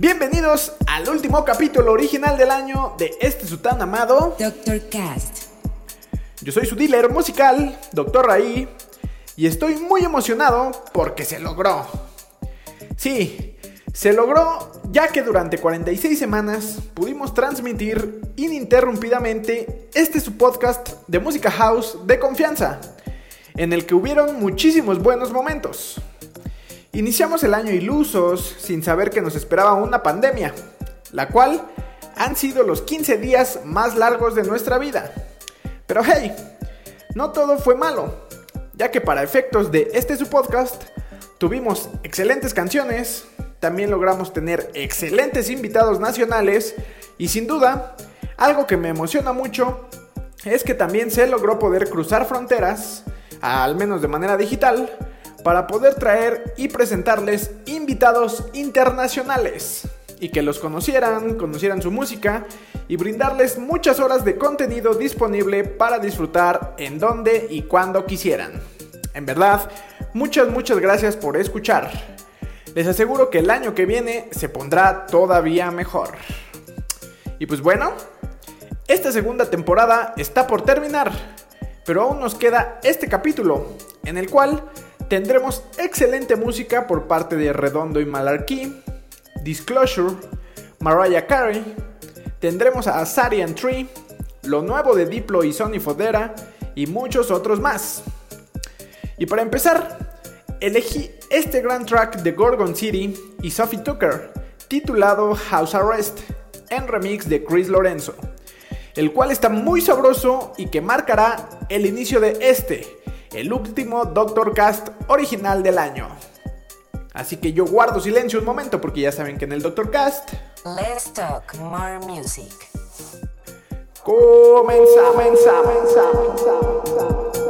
Bienvenidos al último capítulo original del año de este su tan amado. Dr. Cast. Yo soy su dealer musical, Dr. Raí, y estoy muy emocionado porque se logró. Sí, se logró ya que durante 46 semanas pudimos transmitir ininterrumpidamente este su podcast de música house de confianza, en el que hubieron muchísimos buenos momentos. Iniciamos el año ilusos, sin saber que nos esperaba una pandemia, la cual han sido los 15 días más largos de nuestra vida. Pero hey, no todo fue malo, ya que para efectos de este su podcast, tuvimos excelentes canciones, también logramos tener excelentes invitados nacionales y sin duda, algo que me emociona mucho es que también se logró poder cruzar fronteras, al menos de manera digital, para poder traer y presentarles invitados internacionales y que los conocieran, conocieran su música y brindarles muchas horas de contenido disponible para disfrutar en donde y cuando quisieran. En verdad, muchas, muchas gracias por escuchar. Les aseguro que el año que viene se pondrá todavía mejor. Y pues bueno, esta segunda temporada está por terminar, pero aún nos queda este capítulo, en el cual tendremos excelente música por parte de Redondo y Malarkey, Disclosure, Mariah Carey, tendremos a Sarian Tree, lo nuevo de Diplo y Sony Fodera y muchos otros más. Y para empezar, elegí este gran track de Gorgon City y Sophie Tucker, titulado House Arrest, en remix de Chris Lorenzo, el cual está muy sabroso y que marcará el inicio de este, el último Doctor Cast original del año. Así que yo guardo silencio un momento porque ya saben que en el Doctor Cast. Let's talk more music. Comenzamos, comenzamos. I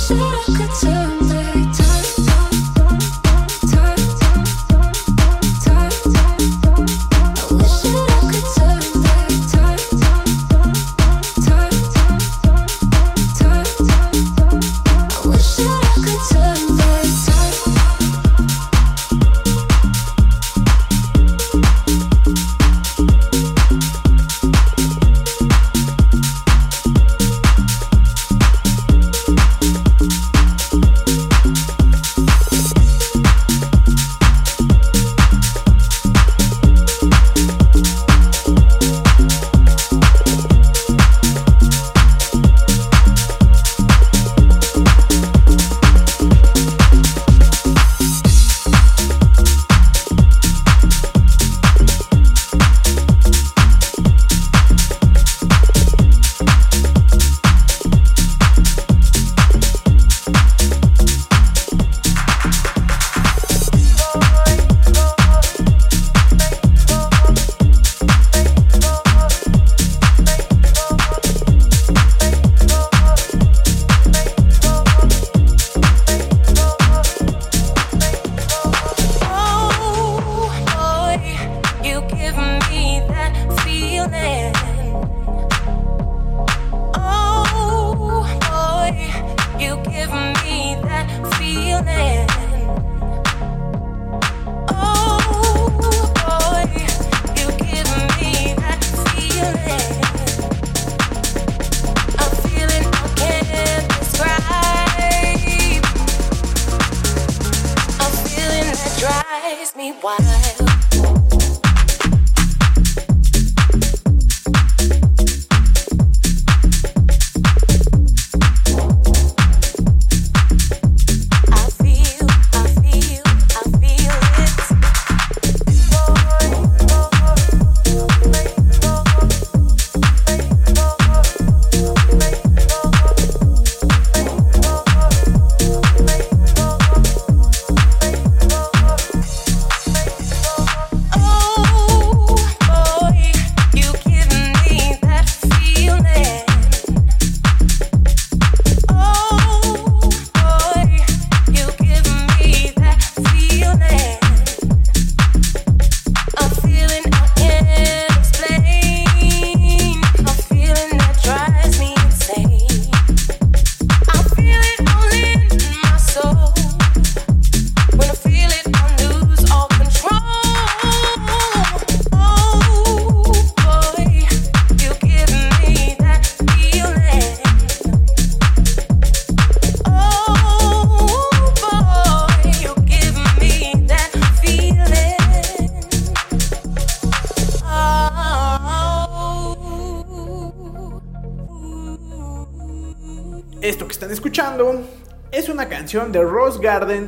wish that I could turn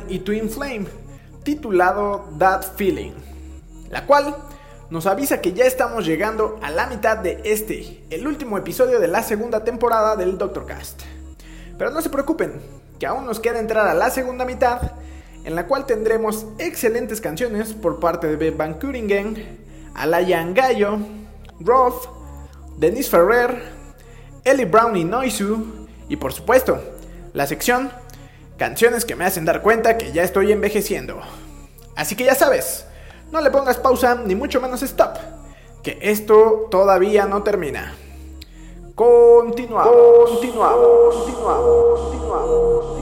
Y Twin Flame, titulado That Feeling, la cual nos avisa que ya estamos llegando a la mitad de este, el último episodio de la segunda temporada del Doctor Cast. Pero no se preocupen, que aún nos queda entrar a la segunda mitad, en la cual tendremos excelentes canciones por parte de Beb Van Kuringen, Alayan Gallo, Rolf, Denise Ferrer, Ellie Brown y Noisu, y por supuesto, la sección Canciones que me hacen dar cuenta que ya estoy envejeciendo. Así que ya sabes, no le pongas pausa ni mucho menos stop, que esto todavía no termina. Continuamos. Continuamos. Continuamos. Continuamos.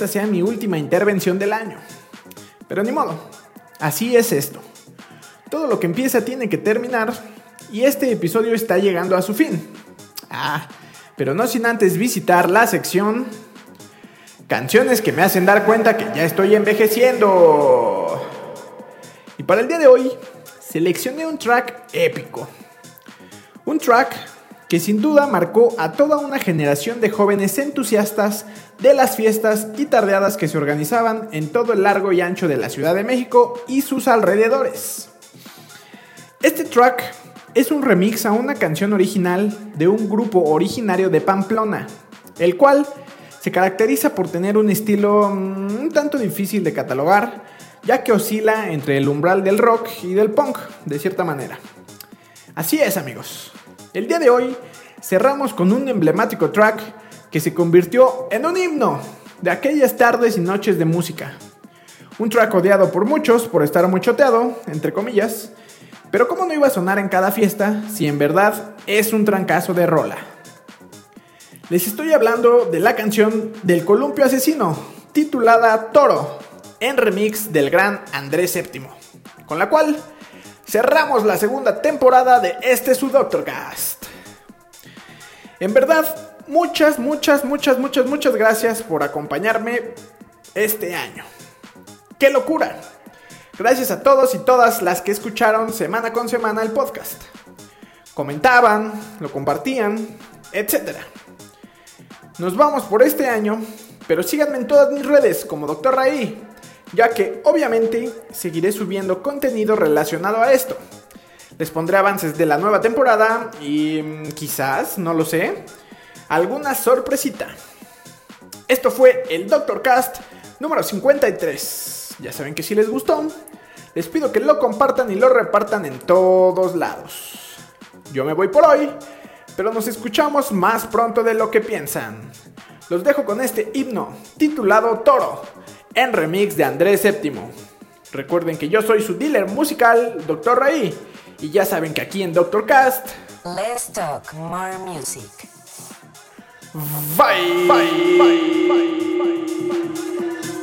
Esta sea mi última intervención del año. Pero ni modo, así es esto. Todo lo que empieza tiene que terminar y este episodio está llegando a su fin. Ah, pero no sin antes visitar la sección Canciones que me hacen dar cuenta que ya estoy envejeciendo. Y para el día de hoy, seleccioné un track épico. Un track que sin duda marcó a toda una generación de jóvenes entusiastas de las fiestas y tardeadas que se organizaban en todo el largo y ancho de la Ciudad de México y sus alrededores. Este track es un remix a una canción original de un grupo originario de Pamplona, el cual se caracteriza por tener un estilo mm, un tanto difícil de catalogar, ya que oscila entre el umbral del rock y del punk, de cierta manera. Así es amigos, el día de hoy cerramos con un emblemático track que se convirtió en un himno de aquellas tardes y noches de música. Un track odiado por muchos por estar muy choteado, entre comillas, pero cómo no iba a sonar en cada fiesta si en verdad es un trancazo de rola. Les estoy hablando de la canción del columpio asesino, titulada Toro, en remix del gran Andrés VII, con la cual cerramos la segunda temporada de este su Doctor Cast. En verdad, muchas, muchas, muchas, muchas, muchas gracias por acompañarme este año. ¡Qué locura! Gracias a todos y todas las que escucharon semana con semana el podcast. Comentaban, lo compartían etc. Nos vamos por este año, pero síganme en todas mis redes como Dr. Raí, ya que obviamente seguiré subiendo contenido relacionado a esto. Les pondré avances de la nueva temporada y mm, quizás, no lo sé, alguna sorpresita. Esto fue el Doctor Cast número 53. Ya saben que si les gustó, les pido que lo compartan y lo repartan en todos lados. Yo me voy por hoy, pero nos escuchamos más pronto de lo que piensan. Los dejo con este himno titulado Toro, en remix de Andrés VII. Recuerden que yo soy su dealer musical, Dr. Raí, y ya saben que aquí en Doctor Cast, Let's talk more music. bye. bye, bye, bye. Vamos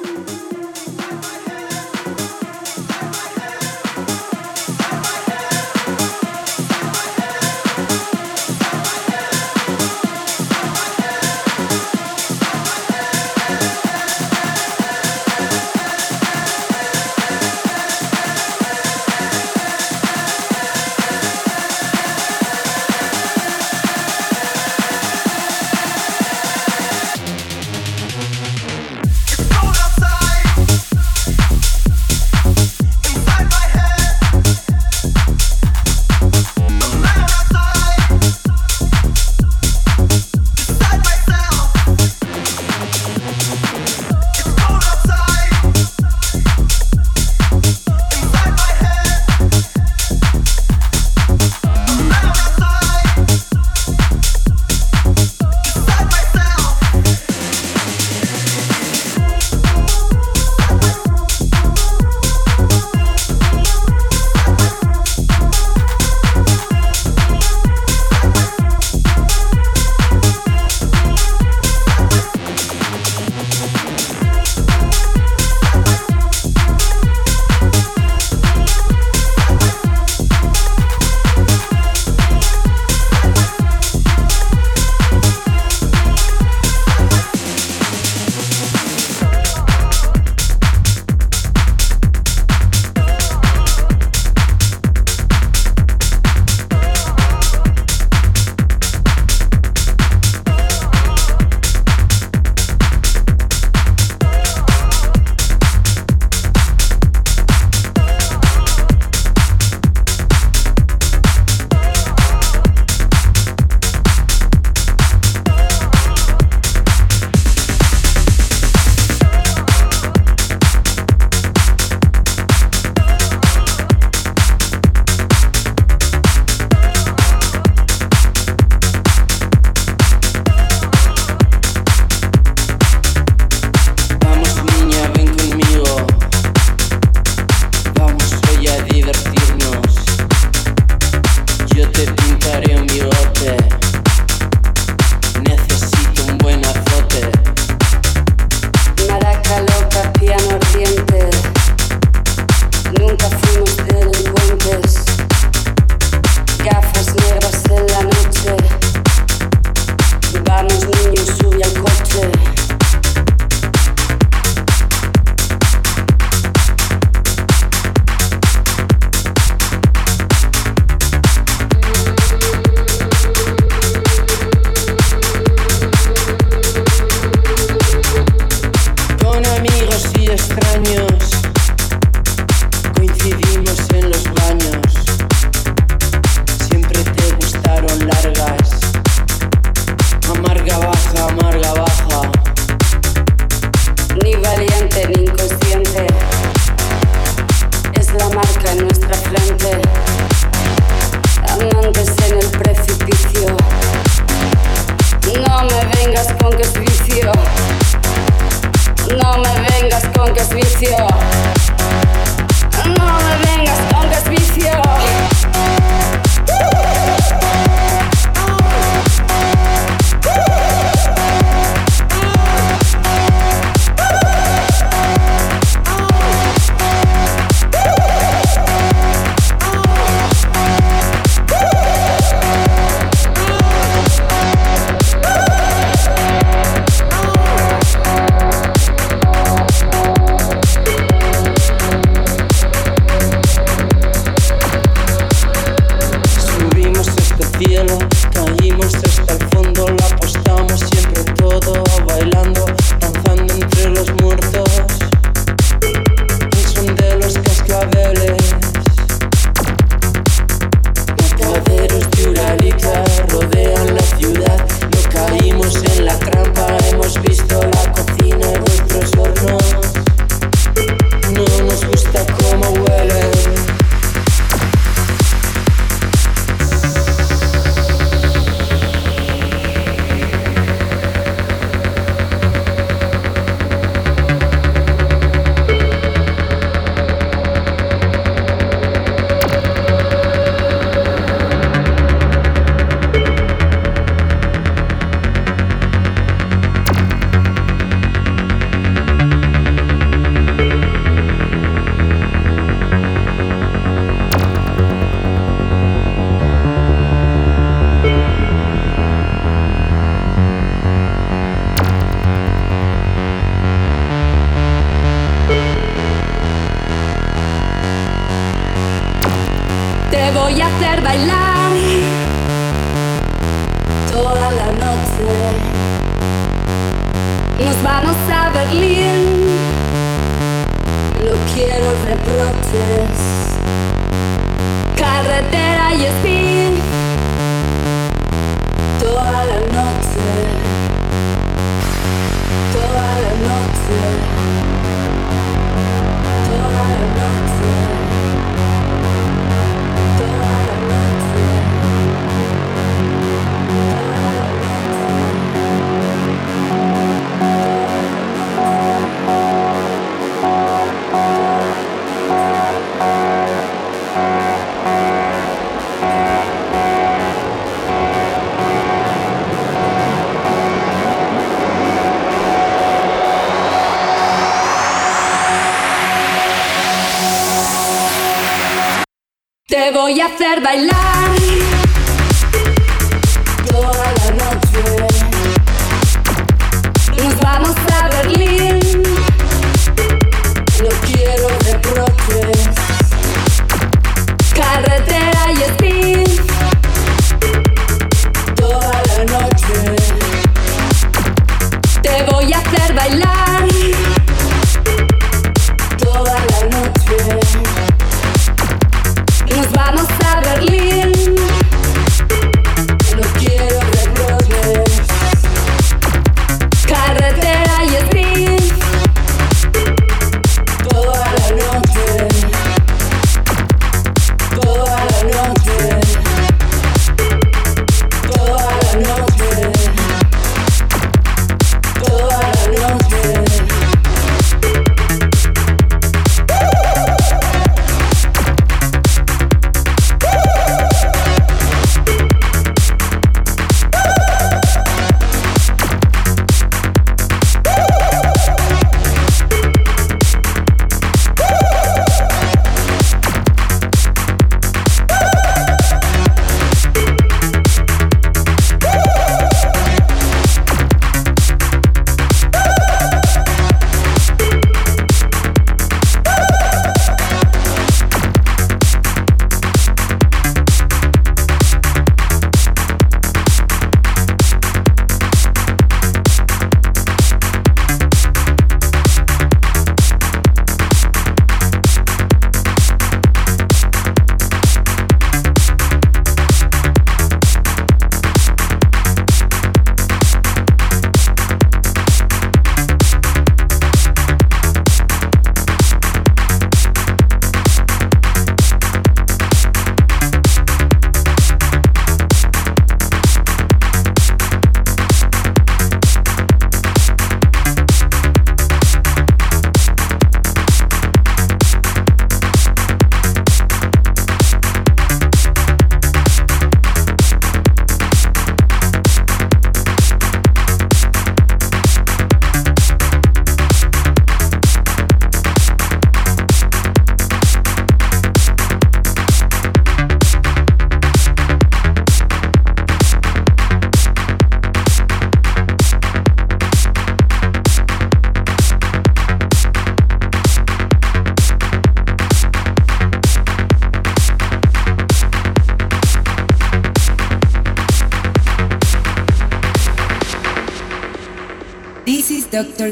hacer bailar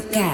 Cat.